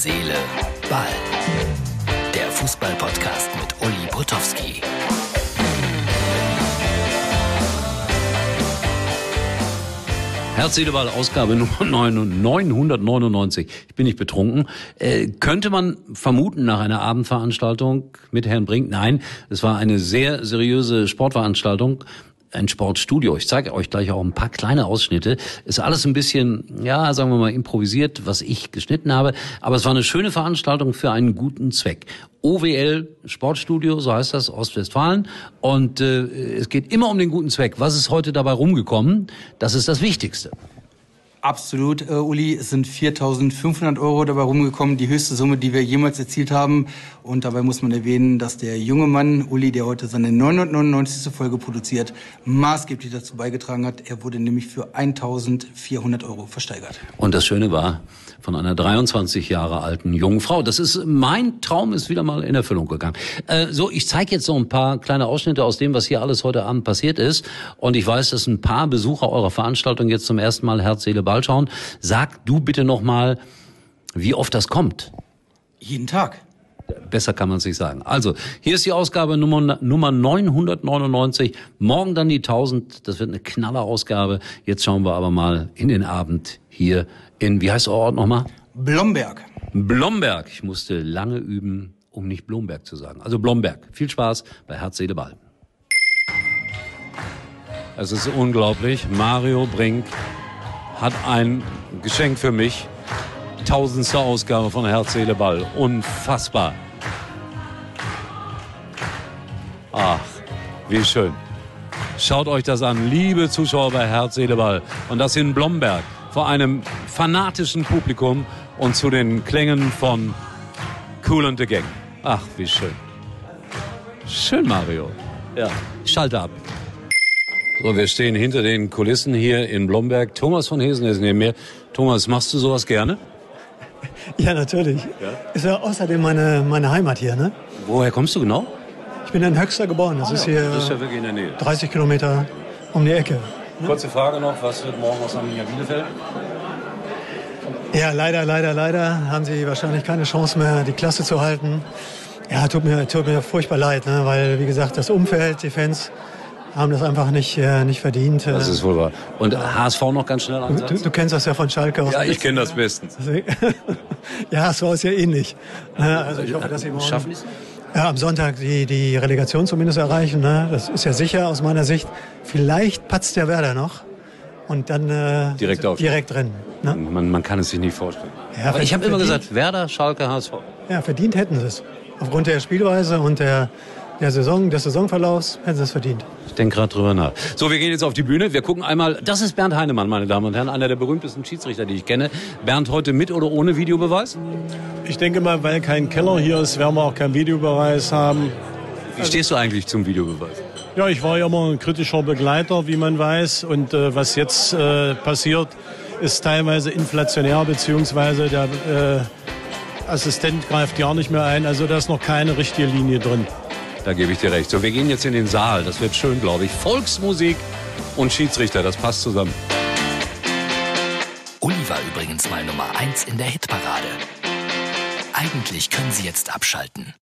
Seele, Ball. Der Fußball-Podcast mit Uli Potowski. Herz, Seele, Ball, Ausgabe Nummer 999. Ich bin nicht betrunken. Äh, könnte man vermuten nach einer Abendveranstaltung mit Herrn Brink? Nein, es war eine sehr seriöse Sportveranstaltung ein Sportstudio. Ich zeige euch gleich auch ein paar kleine Ausschnitte. Ist alles ein bisschen, ja, sagen wir mal, improvisiert, was ich geschnitten habe. Aber es war eine schöne Veranstaltung für einen guten Zweck. OWL Sportstudio, so heißt das, Ostwestfalen. Und äh, es geht immer um den guten Zweck. Was ist heute dabei rumgekommen? Das ist das Wichtigste. Absolut, äh, Uli. Es sind 4.500 Euro dabei rumgekommen, die höchste Summe, die wir jemals erzielt haben. Und dabei muss man erwähnen, dass der junge Mann, Uli, der heute seine 999. Folge produziert, maßgeblich dazu beigetragen hat. Er wurde nämlich für 1.400 Euro versteigert. Und das Schöne war, von einer 23 Jahre alten jungen Frau. Das ist, mein Traum ist wieder mal in Erfüllung gegangen. Äh, so, ich zeige jetzt noch ein paar kleine Ausschnitte aus dem, was hier alles heute Abend passiert ist. Und ich weiß, dass ein paar Besucher eurer Veranstaltung jetzt zum ersten Mal Herz, Seele, Ball schauen. Sag du bitte noch mal, wie oft das kommt. Jeden Tag. Besser kann man es nicht sagen. Also, hier ist die Ausgabe Nummer, Nummer 999. Morgen dann die 1000. Das wird eine knaller Ausgabe. Jetzt schauen wir aber mal in den Abend hier in, wie heißt der Ort nochmal? Blomberg. Blomberg. Ich musste lange üben, um nicht Blomberg zu sagen. Also Blomberg. Viel Spaß bei Herz, Seele, Ball. Es ist unglaublich. Mario Brink hat ein Geschenk für mich. Tausendste Ausgabe von Herz, Seele, Ball. Unfassbar. Ach, wie schön. Schaut euch das an, liebe Zuschauer bei Herz, Seele, Ball. Und das in Blomberg vor einem fanatischen Publikum und zu den Klängen von Cool and the Gang. Ach, wie schön. Schön, Mario. Ja, schalte ab. So, wir stehen hinter den Kulissen hier in Blomberg. Thomas von Hesen ist neben mir. Thomas, machst du sowas gerne? Ja, natürlich. Ja? Ist ja außerdem meine, meine Heimat hier, ne? Woher kommst du genau? Ich bin in Höxter geboren. Das ah, ist hier das ist ja wirklich in der Nähe. 30 Kilometer um die Ecke. Ne? Kurze Frage noch, was wird morgen aus Arminia Bielefeld? Ja, leider, leider, leider haben sie wahrscheinlich keine Chance mehr, die Klasse zu halten. Ja, tut mir, tut mir furchtbar leid, ne? weil, wie gesagt, das Umfeld, die Fans haben das einfach nicht, äh, nicht verdient. Das ist wohl wahr. Und HSV noch ganz schnell Ansatz? Du, du kennst das ja von Schalke. Ja, ich kenne das bestens. ja, HSV ist ja ähnlich. Also ich hoffe, dass sie morgen... Schaffen ja, am Sonntag die, die Relegation zumindest erreichen. Ne? Das ist ja sicher aus meiner Sicht. Vielleicht patzt der Werder noch und dann äh, direkt, auf. direkt drin. Ne? Man, man kann es sich nicht vorstellen. Ja, Aber ich habe immer gesagt, Werder, Schalke, HSV. Ja, verdient hätten sie es. Aufgrund der Spielweise und der, der Saison, des Saisonverlaufs hätten sie es verdient. Ich denke gerade drüber nach. So, wir gehen jetzt auf die Bühne. Wir gucken einmal. Das ist Bernd Heinemann, meine Damen und Herren, einer der berühmtesten Schiedsrichter, die ich kenne. Bernd, heute mit oder ohne Videobeweis? Ich denke mal, weil kein Keller hier ist, werden wir auch keinen Videobeweis haben. Wie stehst du eigentlich zum Videobeweis? Ja, ich war ja immer ein kritischer Begleiter, wie man weiß. Und äh, was jetzt äh, passiert, ist teilweise inflationär, beziehungsweise der äh, Assistent greift gar nicht mehr ein. Also da ist noch keine richtige Linie drin. Da gebe ich dir recht. So, wir gehen jetzt in den Saal. Das wird schön, glaube ich. Volksmusik und Schiedsrichter, das passt zusammen. Uli war übrigens mal Nummer 1 in der Hitparade. Eigentlich können Sie jetzt abschalten.